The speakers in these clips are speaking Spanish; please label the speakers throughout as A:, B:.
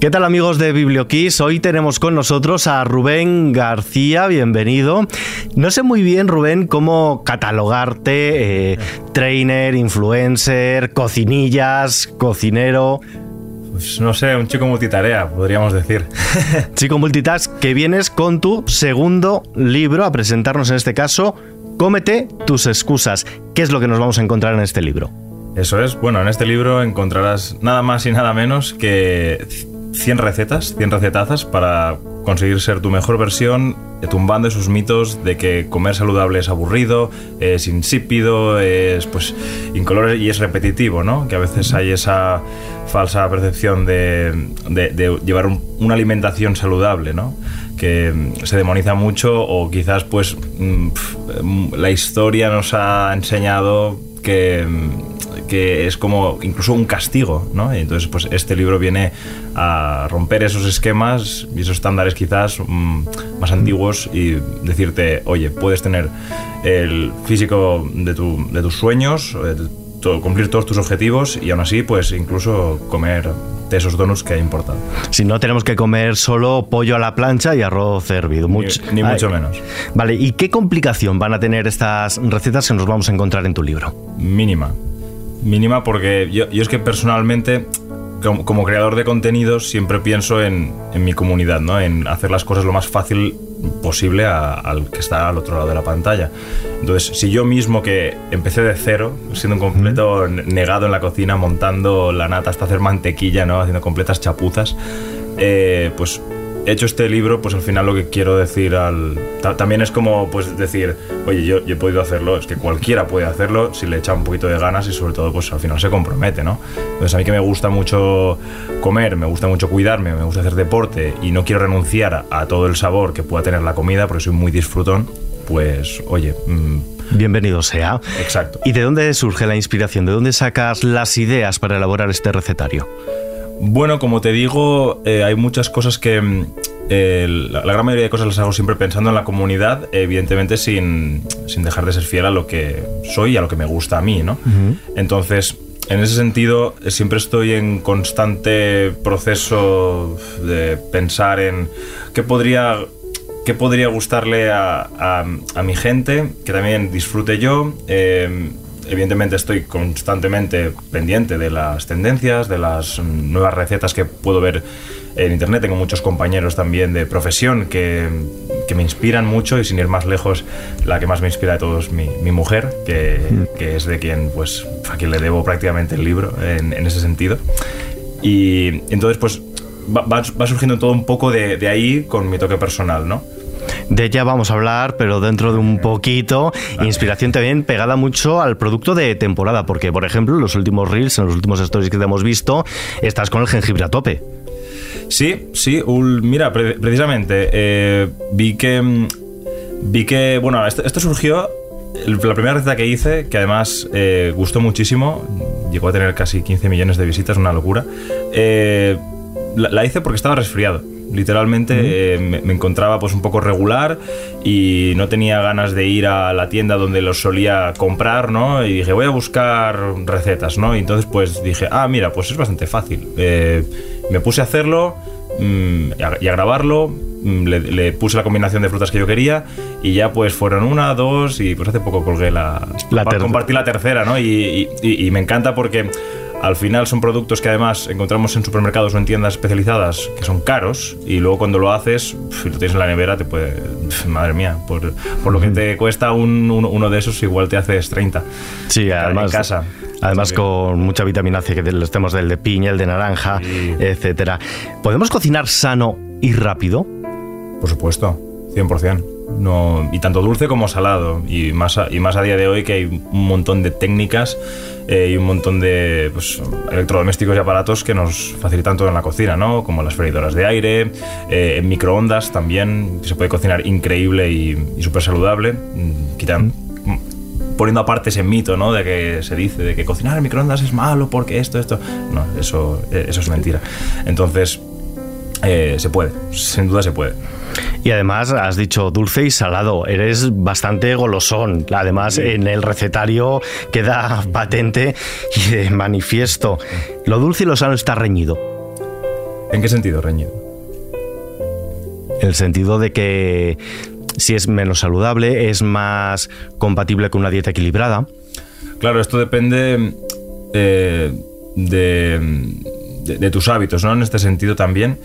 A: ¿Qué tal amigos de BiblioKiss? Hoy tenemos con nosotros a Rubén García, bienvenido. No sé muy bien, Rubén, cómo catalogarte, eh, trainer, influencer, cocinillas, cocinero.
B: Pues no sé, un chico multitarea, podríamos decir.
A: chico multitask, que vienes con tu segundo libro a presentarnos en este caso, Cómete tus excusas. ¿Qué es lo que nos vamos a encontrar en este libro?
B: Eso es, bueno, en este libro encontrarás nada más y nada menos que 100 recetas, 100 recetazas para conseguir ser tu mejor versión, eh, tumbando esos mitos de que comer saludable es aburrido, es insípido, es pues incoloro y es repetitivo, ¿no? Que a veces hay esa falsa percepción de, llevar una alimentación saludable, ¿no? que mm, se demoniza mucho o quizás pues mm, mm, la historia nos ha enseñado que es como incluso un castigo, ¿no? Entonces, pues este libro viene a romper esos esquemas y esos estándares quizás mm, más antiguos y decirte, oye, puedes tener el físico de, de tus sueños, cumplir todos tus objetivos y aún así, pues incluso comer de esos donuts que ha importado.
A: Si no tenemos que comer solo pollo a la plancha y arroz hervido.
B: ni, mucho menos.
A: Vale, ¿y qué complicación van a tener estas recetas que nos vamos a encontrar en tu libro?
B: Mínima mínima porque yo, es que personalmente como, creador de contenidos siempre pienso en, mi comunidad, ¿no? en hacer las cosas lo más fácil posible al que está al otro lado de la pantalla. Entonces, si yo mismo que empecé de cero, siendo un completo negado en la cocina, montando la nata hasta hacer mantequilla, ¿no? haciendo completas chapuzas, eh, pues he hecho este libro, pues al final lo que quiero decir al... También es como pues decir, oye, yo, he podido hacerlo, es que cualquiera puede hacerlo si le echa un poquito de ganas y sobre todo pues al final se compromete, ¿no? Entonces a mí que me gusta mucho comer, me gusta mucho cuidarme, me gusta hacer deporte y no quiero renunciar a, todo el sabor que pueda tener la comida porque soy muy disfrutón, pues oye...
A: Mm, Bienvenido sea.
B: Exacto.
A: ¿Y de dónde surge la inspiración? ¿De dónde sacas las ideas para elaborar este recetario?
B: Bueno, como te digo, eh, hay muchas cosas que... Mm, la, gran mayoría de cosas las hago siempre pensando en la comunidad, evidentemente sin, dejar de ser fiel a lo que soy y a lo que me gusta a mí, ¿no? Entonces, en ese sentido, siempre estoy en constante proceso de pensar en qué podría, qué podría gustarle a, mi gente, que también disfrute yo. Eh, evidentemente estoy constantemente pendiente de las tendencias, de las nuevas recetas que puedo ver en internet. Tengo muchos compañeros también de profesión que, me inspiran mucho y sin ir más lejos, la que más me inspira de todos, mi, mi mujer, que, mm. que, es de quien, pues, a quien le debo prácticamente el libro en, en ese sentido. Y entonces, pues, va, va, surgiendo todo un poco de, de ahí con mi toque personal, ¿no?
A: De ella vamos a hablar, pero dentro de un poquito. Inspiración también pegada mucho al producto de temporada, porque, por ejemplo, en los últimos reels, en los últimos stories que te hemos visto, estás con el jengibre a tope.
B: Sí, sí, mira, precisamente eh, vi que. Mm, vi que. Bueno, esto, surgió. La primera receta que hice, que además eh, gustó muchísimo, llegó a tener casi 15 millones de visitas, una locura. Eh, la hice porque estaba resfriado. Literalmente eh, me, encontraba pues un poco regular y no tenía ganas de ir a la tienda donde los solía comprar, ¿no? Y dije, voy a buscar recetas, ¿no? Y entonces pues dije, ah, mira, pues es bastante fácil. Eh, me puse a hacerlo mm, y, a, grabarlo, mm, le, puse la combinación de frutas que yo quería y ya pues fueron una, dos y pues hace poco colgué la... la compartí la tercera, ¿no? y, y me encanta porque al final son productos que además encontramos en supermercados o en tiendas especializadas que son caros y luego cuando lo haces, si lo tienes en la nevera, te puede. Madre mía, por, lo que te cuesta uno de esos, igual te haces 30.
A: Sí, además. En casa. Además con mucha vitamina C, que los tenemos del de piña, el de naranja, etcétera. ¿Podemos cocinar sano y rápido?
B: Por supuesto, 100%. No, y tanto dulce como salado. Y más, a, y más a día de hoy que hay un montón de técnicas eh, y un montón de pues, electrodomésticos y aparatos que nos facilitan todo en la cocina, ¿no? Como las freidoras de aire, eh, microondas también, se puede cocinar increíble y, súper saludable. Mm, quitan, poniendo aparte ese mito, ¿no? De que se dice de que cocinar en microondas es malo porque esto, esto. No, eso, eso es mentira. Entonces, eh, se puede, sin duda se puede.
A: Y además has dicho dulce y salado, eres bastante golosón. Además en el recetario queda patente y de manifiesto. Lo dulce y lo sano está reñido.
B: ¿En qué sentido reñido?
A: En el sentido de que si es menos saludable, es más compatible con una dieta equilibrada.
B: Claro, esto depende eh, de, tus hábitos, ¿no? En este sentido también.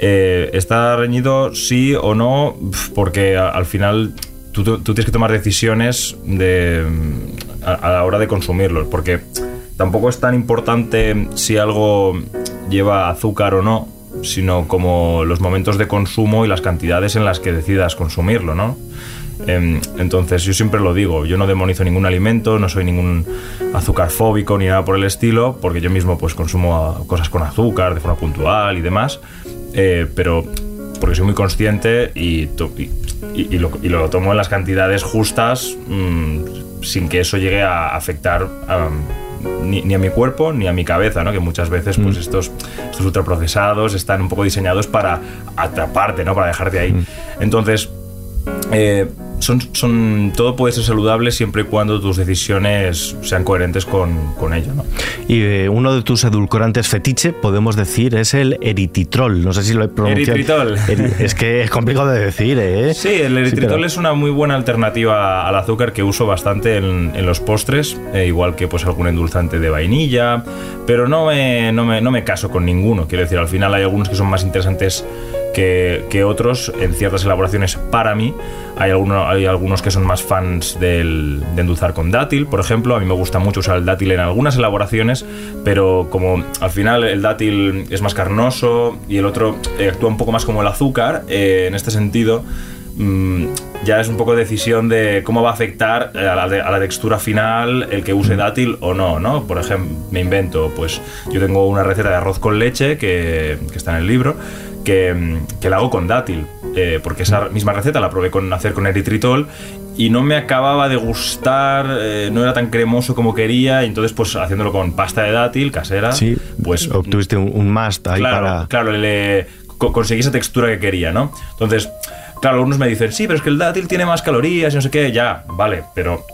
B: Eh, ¿Está reñido sí o no? Porque al final tú, tienes que tomar decisiones de, a, la hora de consumirlos, porque tampoco es tan importante si algo lleva azúcar o no, sino como los momentos de consumo y las cantidades en las que decidas consumirlo, ¿no? Em, entonces yo siempre lo digo, yo no demonizo ningún alimento, no soy ningún azúcar fóbico ni nada por el estilo, porque yo mismo pues consumo cosas con azúcar de forma puntual y demás, eh, pero porque soy muy consciente y, y, lo, tomo en las cantidades justas mm, sin que eso llegue a afectar ni, a mi cuerpo ni a mi cabeza, ¿no? que muchas veces pues mm. estos, estos ultraprocesados están un poco diseñados para atraparte, ¿no? para dejarte ahí. Mm. Entonces, eh, son, son, todo puede ser saludable siempre y cuando tus decisiones sean coherentes con, con ello. ¿no?
A: Y eh, uno de tus edulcorantes fetiche, podemos decir, es el erititrol. No sé si lo he pronunciado.
B: Eritritol.
A: es que es complicado de decir, ¿eh?
B: Sí, el eritritol es una muy buena alternativa al azúcar que uso bastante en, en los postres, eh, igual que pues algún endulzante de vainilla, pero no me, no, me, no me caso con ninguno. Quiero decir, al final hay algunos que son más interesantes que, otros en ciertas elaboraciones para mí. Hay, hay algunos que son más fans de endulzar con dátil, por ejemplo. A mí me gusta mucho usar el dátil en algunas elaboraciones, pero como al final el dátil es más carnoso y el otro eh, actúa un poco más como el azúcar, eh, en este sentido mm, ya es un poco decisión de cómo va a afectar a la, a la, textura final el que use dátil o no, ¿no? Por ejemplo, me invento, pues yo tengo una receta de arroz con leche que está en el libro que, la hago con dátil, eh, porque esa misma receta la probé con hacer con eritritol y no me acababa de gustar, eh, no era tan cremoso como quería, y entonces pues haciéndolo con pasta de dátil casera,
A: sí, pues obtuviste un, un must ahí
B: claro,
A: para...
B: Claro, le, conseguí esa textura que quería, ¿no? Entonces, claro, algunos me dicen, sí, pero es que el dátil tiene más calorías y no sé qué, ya, vale, pero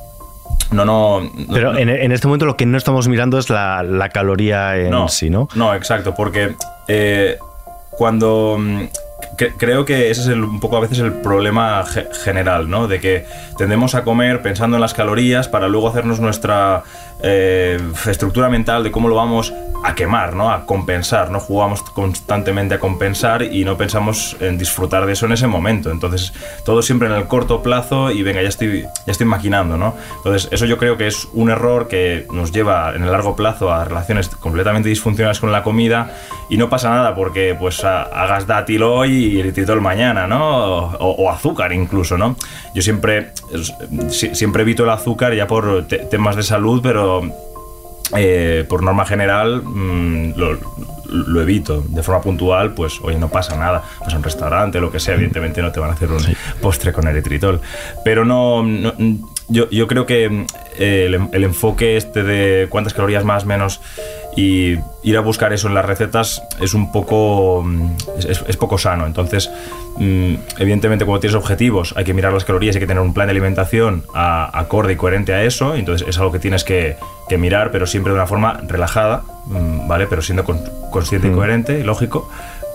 B: no, no.
A: Pero En, este momento lo que no estamos mirando es la, caloría en sí, ¿no?
B: No, exacto, porque eh, cuando mm, creo que ese es un poco a veces el problema general, ¿no? De que tendemos a comer pensando en las calorías para luego hacernos nuestra eh, estructura mental de cómo lo vamos a quemar, ¿no? A compensar, ¿no? Jugamos constantemente a compensar y no pensamos en disfrutar de eso en ese momento. Entonces, todo siempre en el corto plazo y venga, ya estoy, ya estoy maquinando, ¿no? Entonces, eso yo creo que es un error que nos lleva en el largo plazo a relaciones completamente disfuncionales con la comida y no pasa nada porque pues hagas dátil hoy y el mañana, ¿no? O, azúcar incluso, ¿no? Yo siempre, siempre evito el azúcar ya por temas de salud, pero eh, por norma general mm, lo, evito. De forma puntual, pues oye, no pasa nada. Vas a un restaurante, lo que sea, evidentemente no te van a hacer un postre con eritritol. Pero no, yo, yo, creo que eh, el, el, enfoque este de cuántas calorías más, menos y ir a buscar eso en las recetas es un poco mm, es, poco sano. Entonces mm, evidentemente cuando tienes objetivos hay que mirar las calorías y hay que tener un plan de alimentación acorde y coherente a eso. Entonces es algo que tienes que, mirar pero siempre de una forma relajada mm, vale pero siendo consciente y coherente y lógico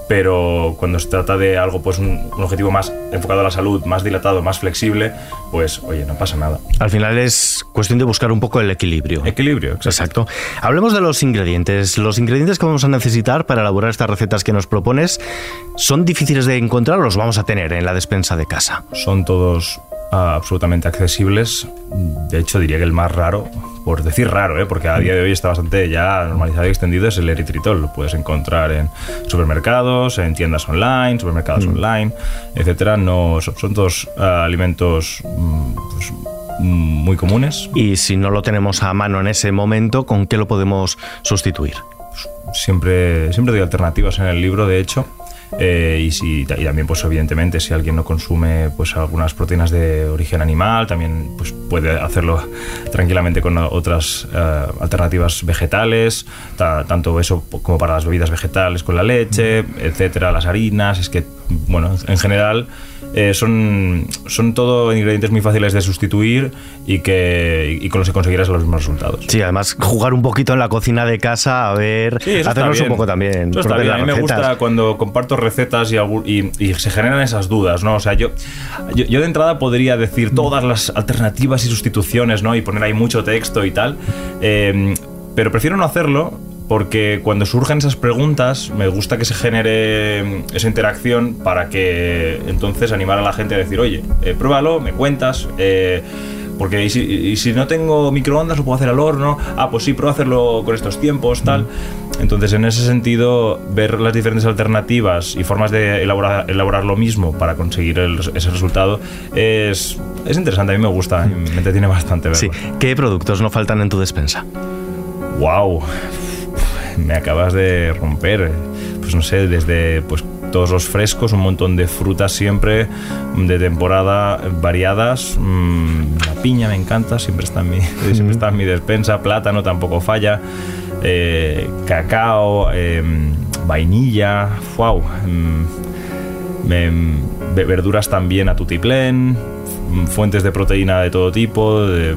B: pero cuando se trata de algo, pues un, objetivo más enfocado a la salud, más dilatado, más flexible, pues oye, no pasa nada.
A: Al final es cuestión de buscar un poco el equilibrio.
B: Equilibrio,
A: exacto. Hablemos de los ingredientes. Los ingredientes que vamos a necesitar para elaborar estas recetas que nos propones, ¿son difíciles de encontrar o los vamos a tener en la despensa de casa?
B: Son todos absolutamente accesibles. De hecho, diría que el más raro, por decir raro, ¿eh? porque a día de hoy está bastante ya normalizado y extendido, es el eritritol. Lo puedes encontrar en supermercados, en tiendas online, supermercados mm. online, etcétera. No, son, todos ah, alimentos mm, pues, muy comunes.
A: Y si no lo tenemos a mano en ese momento, ¿con qué lo podemos sustituir?
B: Siempre, siempre doy alternativas en el libro, de hecho. Eh, y, si, también, pues evidentemente, si alguien no consume pues, algunas proteínas de origen animal, también pues, puede hacerlo tranquilamente con otras eh, alternativas vegetales, tanto eso como para las bebidas vegetales con la leche, etcétera, las harinas. Es que, bueno, en general eh, son, son todo ingredientes muy fáciles de sustituir y, que, y con los que conseguirás los mismos resultados.
A: Sí, además jugar un poquito en la cocina de casa, a ver,
B: Sí,
A: hacernos un poco también.
B: Eso está
A: propias
B: bien. A mí me gusta cuando comparto recetas y, algún- y- y se generan esas dudas, ¿no? O sea, yo, yo, yo de entrada podría decir todas las alternativas y sustituciones, ¿no? Y poner ahí mucho texto y tal. eh, pero prefiero no hacerlo porque cuando surgen esas preguntas me gusta que se genere mm, esa interacción para que entonces animar a la gente a decir, oye, eh, pruébalo, me cuentas. eh, porque y si, y si no tengo microondas lo puedo hacer al horno. Ah, pues sí, pruebo a hacerlo con estos tiempos, tal. Entonces, en ese sentido, ver las diferentes alternativas y formas de elaborar, elaborar lo mismo para conseguir el- ese resultado es, es interesante. A mí me gusta, y me entretiene bastante verlo.
A: Sí. ¿Qué productos no faltan en tu despensa?
B: ¡Wow! Me acabas de romper. Pues no sé, desde pues todos los frescos, un montón de frutas siempre, de temporada variadas. Mm, la piña me encanta, siempre está en mi, siempre está en mi despensa. Plátano tampoco falla. eh, cacao, em, vainilla, wow. me- ve- verduras también a tutiplén, mm, fuentes de proteína de todo tipo, de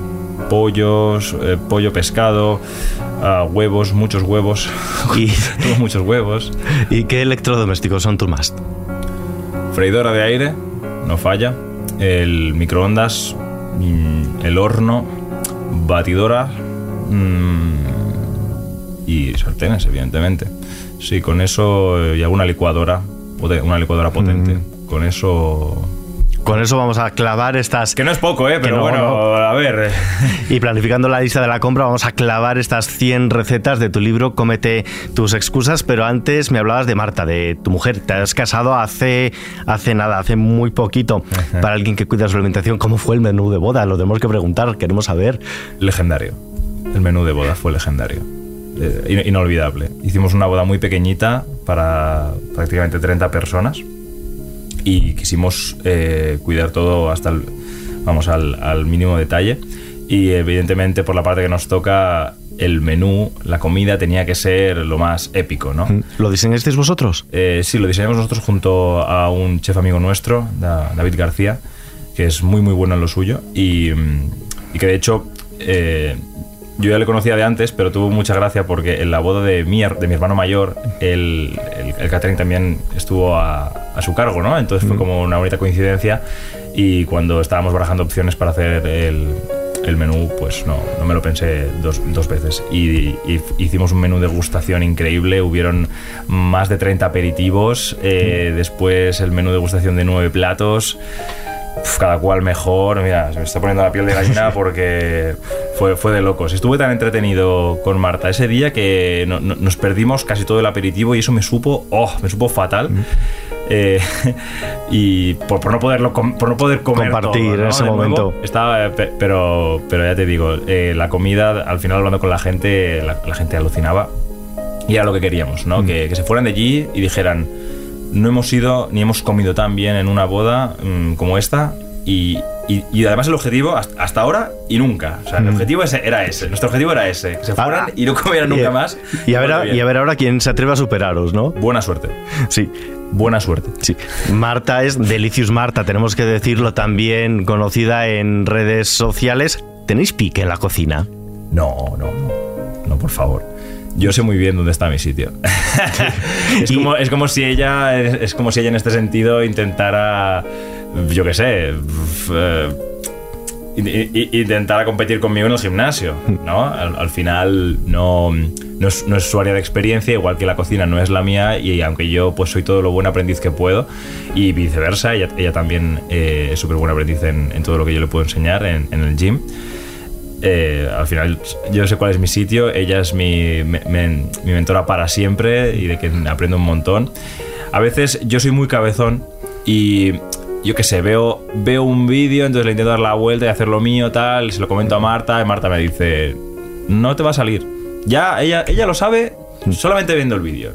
B: pollos, eh, pollo, pescado, ah, huevos, muchos huevos,
A: ¿Y,
B: muchos huevos,
A: ¿Y qué electrodomésticos son tu must?
B: freidora de aire, no falla, el microondas, mm, el horno, batidora mm, y sartenes, evidentemente. Sí, con eso eh, y alguna licuadora, una licuadora potente. Con eso
A: Con eso vamos a clavar estas...
B: Que no es poco, ¿eh? Pero
A: no,
B: bueno,
A: no.
B: a ver.
A: Y planificando la lista de la compra, vamos a clavar estas 100 recetas de tu libro Cómete tus excusas. Pero antes me hablabas de Marta, de tu mujer. Te has casado hace, hace nada, hace muy poquito. Para alguien que cuida su alimentación, ¿cómo fue el menú de boda? Lo tenemos que preguntar, queremos saber.
B: Legendario. El menú de boda fue legendario. Eh, in- inolvidable. Hicimos una boda muy pequeñita para prácticamente 30 personas y quisimos eh, cuidar todo hasta el, vamos, al, al mínimo detalle. Y evidentemente por la parte que nos toca, el menú, la comida tenía que ser lo más épico, ¿no?
A: ¿Lo diseñasteis vosotros?
B: Eh, sí, lo diseñamos nosotros junto a un chef amigo nuestro, Da- David García, que es muy muy bueno en lo suyo y, mm, y que de hecho eh, yo ya le conocía de antes, pero tuvo mucha gracia porque en la boda de mi, de mi hermano mayor, el, el, el catering también estuvo a, a su cargo, ¿no? Entonces fue como una bonita coincidencia y cuando estábamos barajando opciones para hacer el, el menú, pues no, no me lo pensé dos, dos veces. Y, y hicimos un menú de degustación increíble. Hubieron más de 30 aperitivos. eh, Después el menú de degustación de 9 platos. Uf, cada cual mejor. Mira, se me está poniendo la piel de gallina porque fue, fue de locos. Estuve tan entretenido con Marta ese día que no- no- nos perdimos casi todo el aperitivo y eso me supo, oh, me supo fatal. Eh, y por, por no poderlo por no poder comer
A: Compartir
B: todo, ¿no?
A: en ese
B: De nuevo.
A: momento.
B: Estaba, pe- pero, pero ya te digo, eh, la comida, al final hablando con la gente, la, la gente alucinaba. Y era lo que queríamos,
A: Mm.
B: ¿no? Que, que se fueran de allí y dijeran, no hemos ido ni hemos comido tan bien en una boda mm, como esta. Y, y- y además el objetivo hasta, hasta ahora y nunca. O sea, el objetivo ese- era ese. Nuestro objetivo era ese. Que se fueran
A: Mm. Ah,
B: y no comieran
A: Y-
B: nunca más.
A: Y a, ver, a- y a ver ahora quién se atreve a superaros, ¿no?
B: Buena suerte.
A: Sí.
B: Buena suerte.
A: Sí, Marta es Delicious Marta, tenemos que decirlo también, conocida en redes sociales. ¿Tenéis pique en la cocina?
B: No, no, no. No, por favor. Yo sé muy bien dónde está mi sitio. es,
A: Y-
B: como, es como si ella, es, es como si ella en este sentido intentara, yo qué sé, eh, in- in- intentara competir conmigo en el gimnasio, ¿no? Al, al final no, no, es, no es su área de experiencia, igual que la cocina no es la mía y aunque yo pues soy todo lo buen aprendiz que puedo y viceversa, ella, ella también eh, es súper buen aprendiz en, en todo lo que yo le puedo enseñar en, en el gym. Eh, al final yo sé cuál es mi sitio, ella es mi, me- mi mentora para siempre y de que aprendo un montón. A veces yo soy muy cabezón y yo qué sé, veo, veo un vídeo, entonces le intento dar la vuelta y hacer lo mío, tal, se lo comento a Marta y Marta me dice, no te va a salir. Ya, ella, ella lo sabe solamente viendo el vídeo.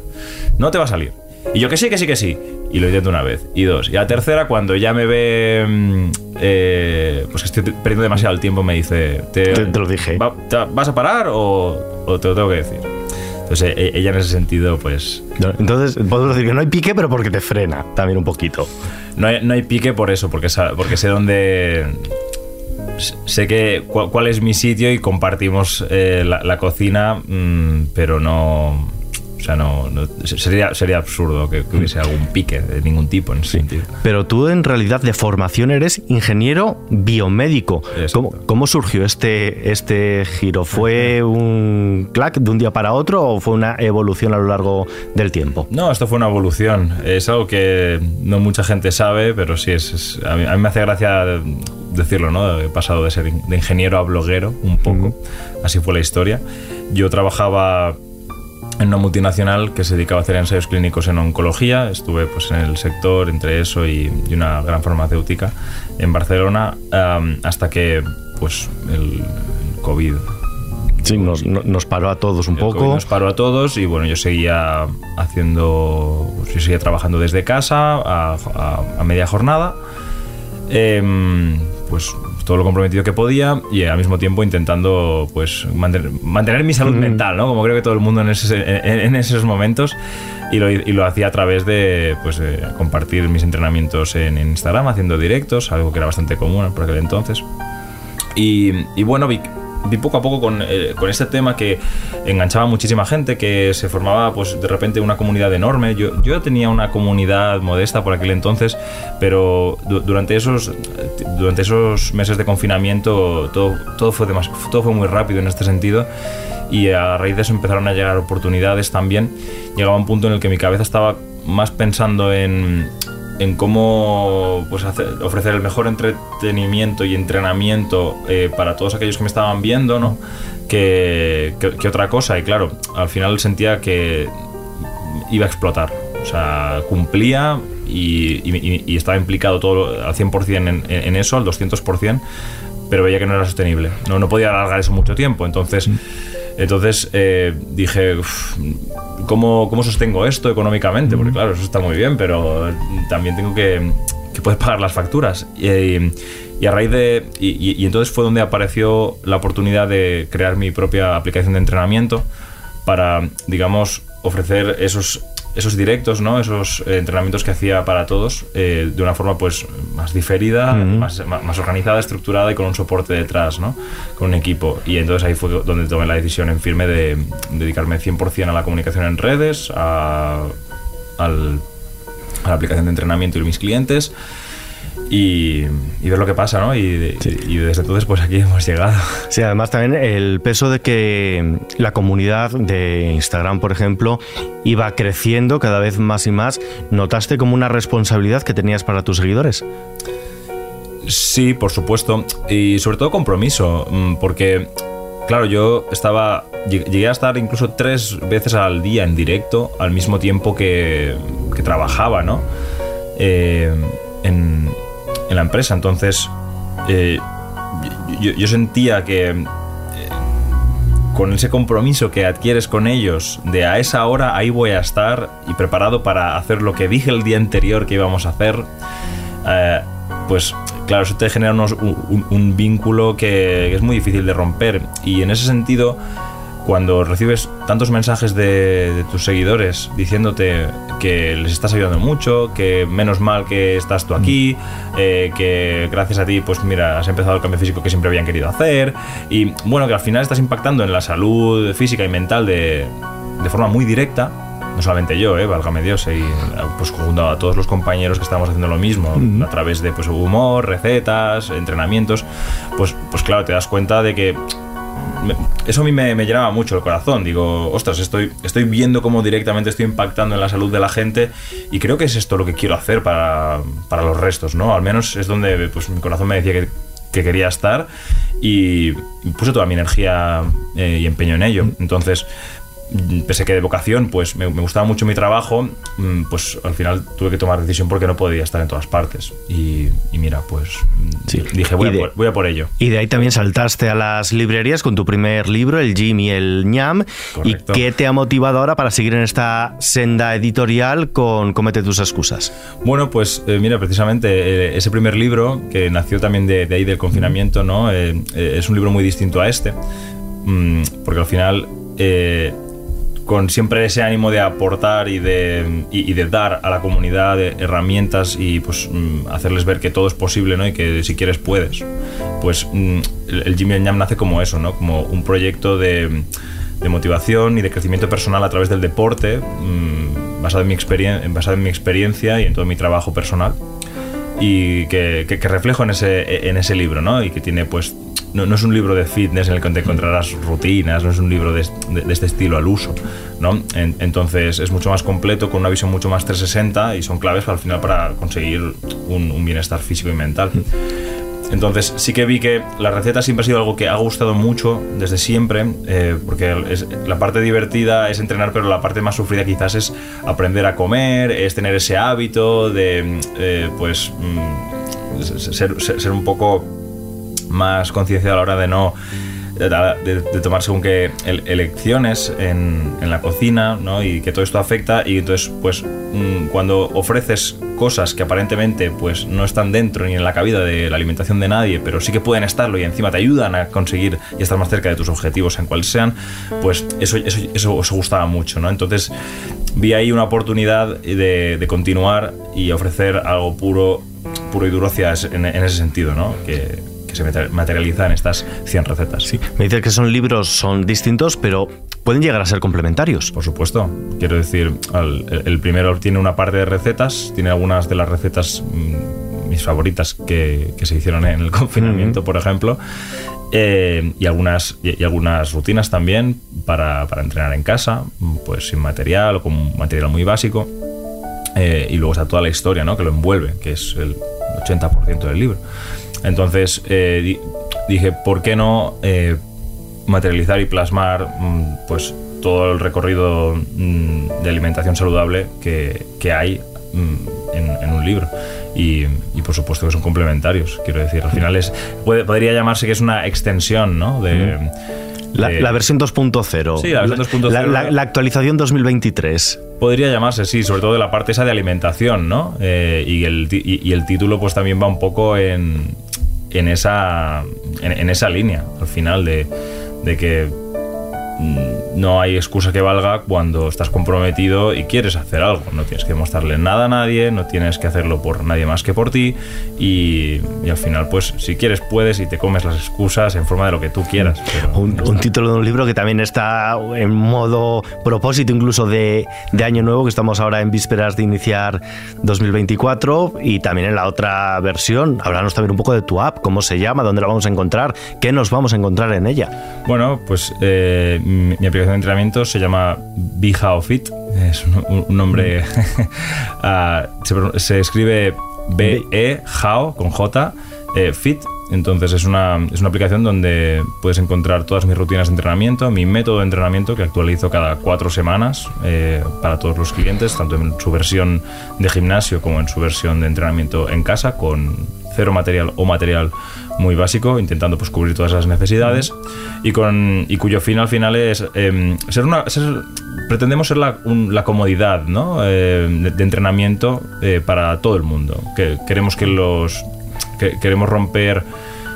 B: No te va a salir. Y yo que sí, que sí, que sí. Y lo intento una vez. Y dos. Y la tercera, cuando ya me ve. mm, eh, pues que estoy perdiendo demasiado el tiempo, me dice.
A: Te- te lo dije.
B: "Va- te- ¿Vas a parar o, o te lo tengo que decir? Entonces e, ella en ese sentido, pues...
A: Entonces podemos decir que no hay pique, pero porque te frena también un poquito.
B: No hay, no hay pique por eso, porque, porque sé dónde sé que cuál, es mi sitio y compartimos eh, la, cocina, mm, pero no o sea, no, sería, sería absurdo que, hubiese algún pique de ningún tipo en ese sentido.
A: Pero tú en realidad de formación eres ingeniero biomédico. ¿Cómo, ¿Cómo, surgió este, este giro? ¿Fue un clac de un día para otro o fue una evolución a lo largo del tiempo?
B: No, esto fue una evolución. Es algo que no mucha gente sabe, pero sí, es, a, mí, me hace gracia decirlo, ¿no? He pasado de ser de ingeniero a bloguero un poco. Así fue la historia. Yo trabajaba en una multinacional que se dedicaba a hacer ensayos clínicos en oncología. Estuve pues, en el sector entre eso y, una gran farmacéutica en Barcelona hasta que pues, el, COVID
A: Sí, nos, paró a todos un poco.
B: nos paró a todos y bueno, yo seguía haciendo, pues, yo seguía trabajando desde casa a, media jornada. Em, pues todo lo comprometido que podía y al mismo tiempo intentando pues mantener, mi salud mental, ¿no? Como creo que todo el mundo en, en, esos momentos. Y lo, y lo, hacía a través de pues, compartir mis entrenamientos en, Instagram, haciendo directos, algo que era bastante común por aquel entonces. Y, y bueno, vi, vi poco a poco con, eh, con, este tema que enganchaba a muchísima gente, que se formaba pues de repente una comunidad enorme. Yo, yo tenía una comunidad modesta por aquel entonces, pero durante, esos, durante esos meses de confinamiento todo, todo, fue todo fue muy rápido en este sentido y a raíz de eso empezaron a llegar oportunidades también. Llegaba un punto en el que mi cabeza estaba más pensando en, en cómo pues, ofrecer el mejor entretenimiento y entrenamiento eh, para todos aquellos que me estaban viendo, ¿no? Que, que, otra cosa. Y claro, al final sentía que iba a explotar. O sea, cumplía y, y, estaba implicado todo al 100% en, en, eso, al 200%, pero veía que no era sostenible. No, no podía alargar eso mucho tiempo. Entonces... Mm. Entonces eh, dije, ¿cómo, ¿cómo, sostengo esto económicamente? Porque claro, eso está muy bien, pero también tengo que, que poder pagar las facturas. Y, a raíz de... Y, entonces fue donde apareció la oportunidad de crear mi propia aplicación de entrenamiento para, digamos, ofrecer esos esos directos, ¿no? Esos eh, entrenamientos que hacía para todos eh, de una forma pues más diferida, más, más, organizada, estructurada y con un soporte detrás, ¿no? Con un equipo. Y entonces ahí fue donde tomé la decisión en firme de dedicarme 100% a la comunicación en redes, a, al, a la aplicación de entrenamiento y mis clientes y, ver lo que pasa, ¿no? Y, desde entonces, pues aquí hemos llegado.
A: Sí, además también el peso de que la comunidad de Instagram, por ejemplo, iba creciendo cada vez más y más. ¿Notaste como una responsabilidad que tenías para tus seguidores?
B: Sí, por supuesto. Y sobre todo compromiso, mm, porque, claro, yo estaba. Llegué a estar incluso tres veces al día en directo al mismo tiempo que, que trabajaba, ¿no? Eh, en, en la empresa. Entonces, eh, yo, sentía que eh, con ese compromiso que adquieres con ellos, de a esa hora ahí voy a estar y preparado para hacer lo que dije el día anterior que íbamos a hacer, eh, pues claro, eso te genera un, vínculo que, es muy difícil de romper. Y en ese sentido, cuando recibes tantos mensajes de, tus seguidores diciéndote que les estás ayudando mucho, que menos mal que estás tú aquí, eh, que gracias a ti, pues mira, has empezado el cambio físico que siempre habían querido hacer, y bueno, que al final estás impactando en la salud física y mental de, de forma muy directa, no solamente yo, eh, válgame Dios, y pues junto a todos los compañeros que estamos haciendo lo mismo, a través de pues, humor, recetas, entrenamientos, pues, pues claro, te das cuenta de que eso a mí me, llenaba mucho el corazón. Digo, ostras, estoy, estoy viendo cómo directamente estoy impactando en la salud de la gente y creo que es esto lo que quiero hacer para, los restos, ¿no? Al menos es donde pues, mi corazón me decía que, quería estar y puse toda mi energía eh, y empeño en ello. Entonces, pese que de vocación, pues me, gustaba mucho mi trabajo, mm, pues al final tuve que tomar decisión porque no podía estar en todas partes. Y, mira, pues dije, voy, a por, ello.
A: Y de ahí también saltaste a las librerías con tu primer libro, el Jim y el ñam. ¿Y qué te ha motivado ahora para seguir en esta senda editorial con Comete tus excusas?
B: Bueno, pues eh, mira, precisamente eh, ese primer libro, que nació también de, ahí del confinamiento, ¿no? Eh, es un libro muy distinto a este, mm, porque al final con siempre ese ánimo de aportar y de, y, de dar a la comunidad herramientas y pues mm, hacerles ver que todo es posible ¿no? y que si quieres puedes. Pues mm, el Jimmy Jam nace como eso, ¿no? como un proyecto de, de motivación y de crecimiento personal a través del deporte, mm, basado, en mi basado en mi experiencia y en todo mi trabajo personal y que, que, reflejo en ese, en ese libro, ¿no? Y que tiene pues no, es un libro de fitness en el que te encontrarás rutinas, no es un libro de, este estilo al uso, ¿no? entonces es mucho más completo, con una visión mucho más 360 y son claves al final para conseguir un, bienestar físico y mental. Entonces sí que vi que la receta siempre ha sido algo que ha gustado mucho desde siempre, eh, porque la parte divertida es entrenar, pero la parte más sufrida quizás es aprender a comer, es tener ese hábito de, eh, pues, mm, ser, ser, un poco más conciencia a la hora de no de, tomar según qué elecciones en, en, la cocina ¿no? y que todo esto afecta y entonces pues mm, cuando ofreces cosas que aparentemente pues no están dentro ni en la cabida de la alimentación de nadie pero sí que pueden estarlo y encima te ayudan a conseguir y estar más cerca de tus objetivos en cuales sean pues eso, eso, eso, gustaba mucho ¿no? entonces vi ahí una oportunidad de, de continuar y ofrecer algo puro puro y duro hacia en, en ese sentido ¿no? que se materializa en estas 100 recetas.
A: Sí. Me dices que son libros, son distintos, pero pueden llegar a ser complementarios.
B: Por supuesto. Quiero decir, el, primero tiene una parte de recetas, tiene algunas de las recetas mm, mis favoritas que, se hicieron en el confinamiento, por ejemplo. Eh, y, algunas, y, algunas rutinas también para, para, entrenar en casa, pues sin material o con material muy básico. Eh, y luego está toda la historia ¿no? que lo envuelve, que es el 80% del libro. Entonces eh, dije, ¿por qué no eh, materializar y plasmar mm, pues, todo el recorrido mm, de alimentación saludable que, hay mm, en, un libro? Y, por supuesto que son complementarios, quiero decir. Al final es, podría llamarse que es una extensión ¿no? de...
A: La, versión 2.0.
B: Sí, la versión 2.0.
A: La, actualización 2023.
B: Podría llamarse, sí, sobre todo de la parte esa de alimentación, ¿no? Eh, y, el, y, el título pues también va un poco en, en esa, en, esa línea, al final, de, de que no hay excusa que valga cuando estás comprometido y quieres hacer algo. No tienes que mostrarle nada a nadie, no tienes que hacerlo por nadie más que por ti y, al final, pues si quieres puedes y te comes las excusas en forma de lo que tú quieras.
A: Un, título de un libro que también está en modo propósito incluso de, de, año nuevo, que estamos ahora en vísperas de iniciar 2024 y también en la otra versión. Háblanos también un poco de tu app, cómo se llama, dónde la vamos a encontrar, qué nos vamos a encontrar en ella.
B: Bueno, pues... Eh, mi, aplicación de entrenamiento se llama Behao Fit. Es un, nombre. Ah, se, escribe B-E, Hao, con J, eh, Fit. Entonces es una, es una aplicación donde puedes encontrar todas mis rutinas de entrenamiento, mi método de entrenamiento que actualizo cada cuatro semanas eh, para todos los clientes, tanto en su versión de gimnasio como en su versión de entrenamiento en casa, con cero material o material muy básico, intentando pues, cubrir todas las necesidades y, con, y cuyo fin al final es em, ser una... pretendemos ser la, la comodidad ¿no? Eh, de, entrenamiento eh, para todo el mundo. Que, queremos que los... Que, queremos romper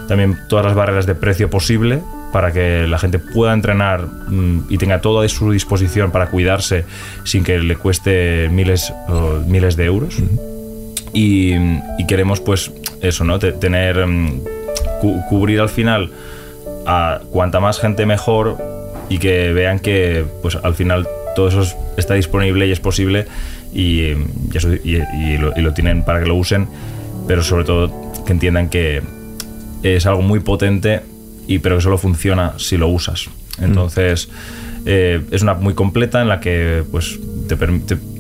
B: también todas las barreras de precio posible para que la gente pueda entrenar mm, y tenga todo a su disposición para cuidarse sin que le cueste miles, miles de euros. y, y, queremos pues eso, ¿no? tener mm, cubrir al final a cuanta más gente mejor y que vean que pues al final todo eso está disponible y es posible y, y, lo, tienen para que lo usen, pero sobre todo que entiendan que es algo muy potente y pero que solo funciona si lo usas. Mm. Entonces, eh, es una muy completa en la que pues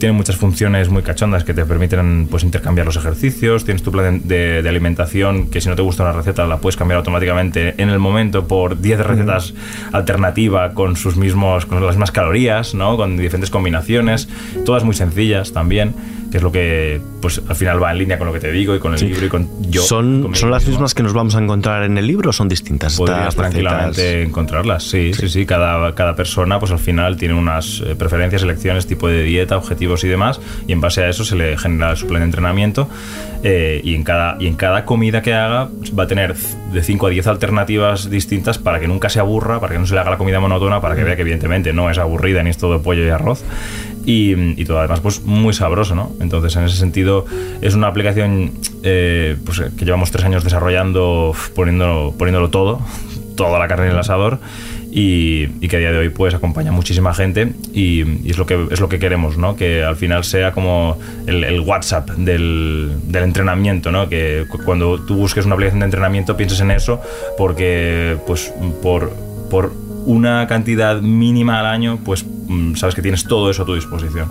B: tiene muchas funciones muy cachondas que te permiten pues, intercambiar los ejercicios. Tienes tu plan de, alimentación que si no te gusta una receta la puedes cambiar automáticamente en el momento por 10 recetas alternativas con sus mismos con las mismas calorías, ¿no? con diferentes combinaciones, todas muy sencillas también que es lo que pues al final va en línea con lo que te digo y con el libro y con yo.
A: ¿Son, ¿son las mismas que nos vamos a encontrar en el libro o son distintas?
B: Podrías tranquilamente encontrarlas, sí, sí, sí, Cada, cada persona pues al final tiene unas eh, preferencias, elecciones, tipo de dieta, objetivo
C: objetivos y demás, y en base a eso se le genera su plan de entrenamiento. Eh, y, en cada, y en cada comida que haga va a tener de 5 a 10 alternativas distintas para que nunca se aburra, para que no se le haga la comida monótona, para que vea que evidentemente no es aburrida ni es todo pollo y arroz. Y, todo además pues muy sabroso, ¿no? Entonces en ese sentido es una aplicación eh, pues, que llevamos tres años desarrollando, poniéndolo, poniéndolo todo, toda la carne en el asador y, que a día de hoy pues acompaña muchísima gente y, es lo que es lo que queremos no que al final sea como el, WhatsApp del, del, entrenamiento no que cuando tú busques una aplicación de entrenamiento pienses en eso porque pues por por una cantidad mínima al año pues mm, sabes que tienes todo eso a tu disposición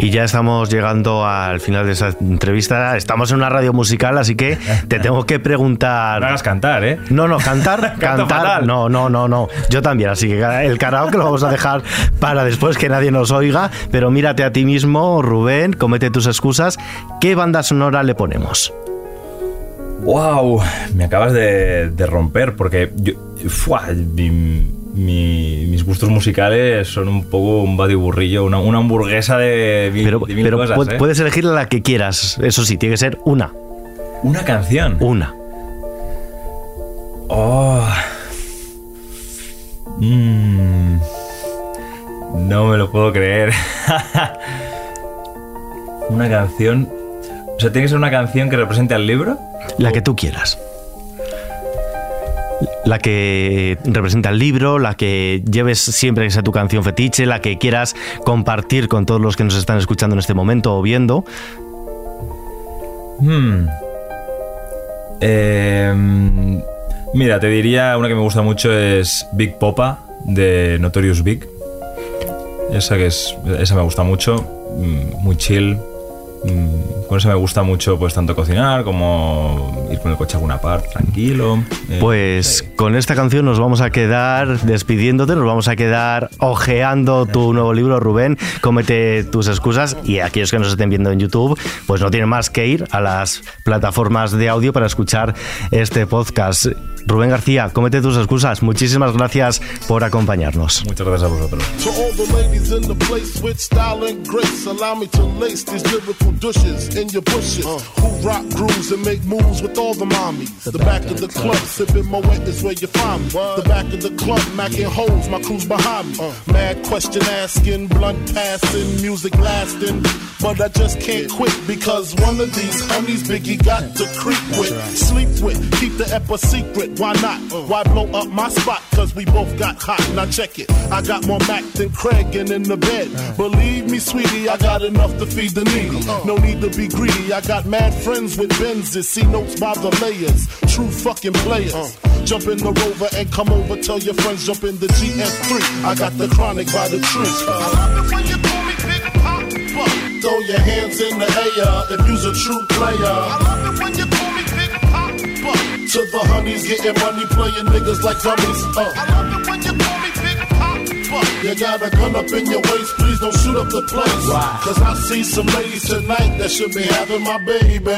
A: y ya estamos llegando al final de esa entrevista. Estamos en una radio musical, así que te tengo que preguntar.
C: No hagas cantar, ¿eh?
A: No, no, cantar, cantar. No, no, no, no. Yo también, así que el karaoke lo vamos a dejar para después que nadie nos oiga. Pero mírate a ti mismo, Rubén, comete tus excusas. ¿Qué banda sonora le ponemos?
C: ¡Wow! Me acabas de, romper porque yo. Fua, mis gustos musicales son un poco un badiburrillo, una, una hamburguesa de mil,
A: pero, pero ¿eh? puedes elegir la que quieras, eso sí, tiene que ser una.
C: ¿Una canción?
A: Una.
C: Oh. Mm. No me lo puedo creer. una canción. O sea, tiene que ser una canción que represente al libro.
A: La que tú quieras la que representa el libro, la que lleves siempre que sea tu canción fetiche, la que quieras compartir con todos los que nos están escuchando en este momento o viendo.
C: Hmm. Em, mira, te diría una que me gusta mucho es Big Popa de Notorious Big. Esa que es, esa me gusta mucho, mm, muy chill, Mm, con eso me gusta mucho pues tanto cocinar como ir con el coche a alguna parte tranquilo.
A: Eh, pues con esta canción nos vamos a quedar despidiéndote, nos vamos a quedar ojeando tu nuevo libro, Rubén, cómete tus excusas y aquellos que nos estén viendo en YouTube, pues no tienen más que ir a las plataformas de audio para escuchar este podcast. Rubén García, cómete tus excusas. Muchísimas gracias por acompañarnos.
C: Muchas gracias a vosotros. douches in your bushes. Uh. Who rock grooves and make moves with all the mommies. The, the back, back, of the, the club, club. sipping my wet is where you find me. What? The back of the club, macking holes, my crew's behind me. Uh. Mad question asking, blunt passing, music lasting. But I just can't quit because one of these homies Biggie got to creep with, right. sleep with, keep the ep a secret. Why not? Why blow up my spot? Cause we both got hot. Now check it. I got more Mac than Craig and in the bed. Believe me, sweetie, I got enough to feed the needy. No need to be greedy. I got mad friends with Benzes, see notes by the layers. True fucking players. Jump in the rover and come over. Tell your friends jump in the GS3. I got the chronic by the tree. I love it when you call me Big Papa. Throw your hands in the air if you's a true player. To the honeys getting money, playing niggas like dummies. Uh. I love it when you call me Big Papa. You got a gun up in your waist, please don't shoot up the place. Why? Cause I see some ladies tonight that should be having my baby.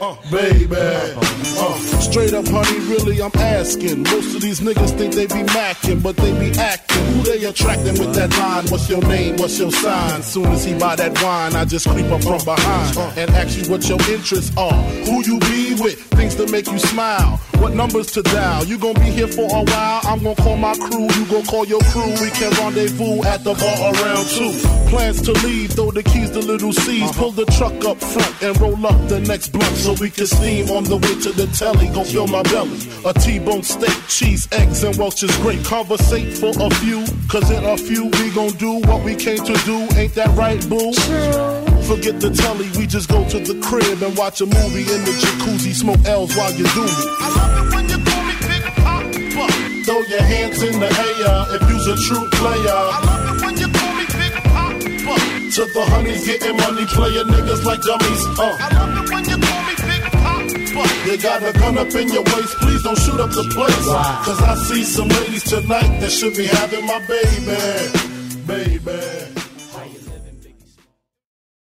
C: Uh, baby. Uh, straight up, honey, really, I'm asking. Most of these niggas think they be macking, but they be acting. Who they attracting with that line? What's your name? What's your sign? Soon as he buy that wine, I just creep up from behind and ask you what your interests are. Who you be with? Things to make you smile. What numbers to dial? You gonna be here for a while? I'm gonna call my crew. You gonna call your crew. We can rendezvous at the bar around two. Plans to leave, throw the keys to little C's. Uh-huh. Pull the truck up front and roll up the next block so we can steam on the way to the telly. Gonna fill my belly. A T-bone steak, cheese, eggs, and Welch's grape. Conversate for a few, cause in a few we gon' do what we came to do. Ain't that right, boo? Forget the telly, we just go to the crib and watch a movie in the jacuzzi, smoke L's while you do me. I love it when you call me Big Papa. Throw your hands in the air if you's a true player. I love it when you call me Big Papa. To the honeys getting money, playing niggas like dummies. Uh. I love it when you call me Big Papa. You got a gun up in your waist, please don't shoot up the place. Wow. Cause I see some ladies tonight that should be having my baby, baby.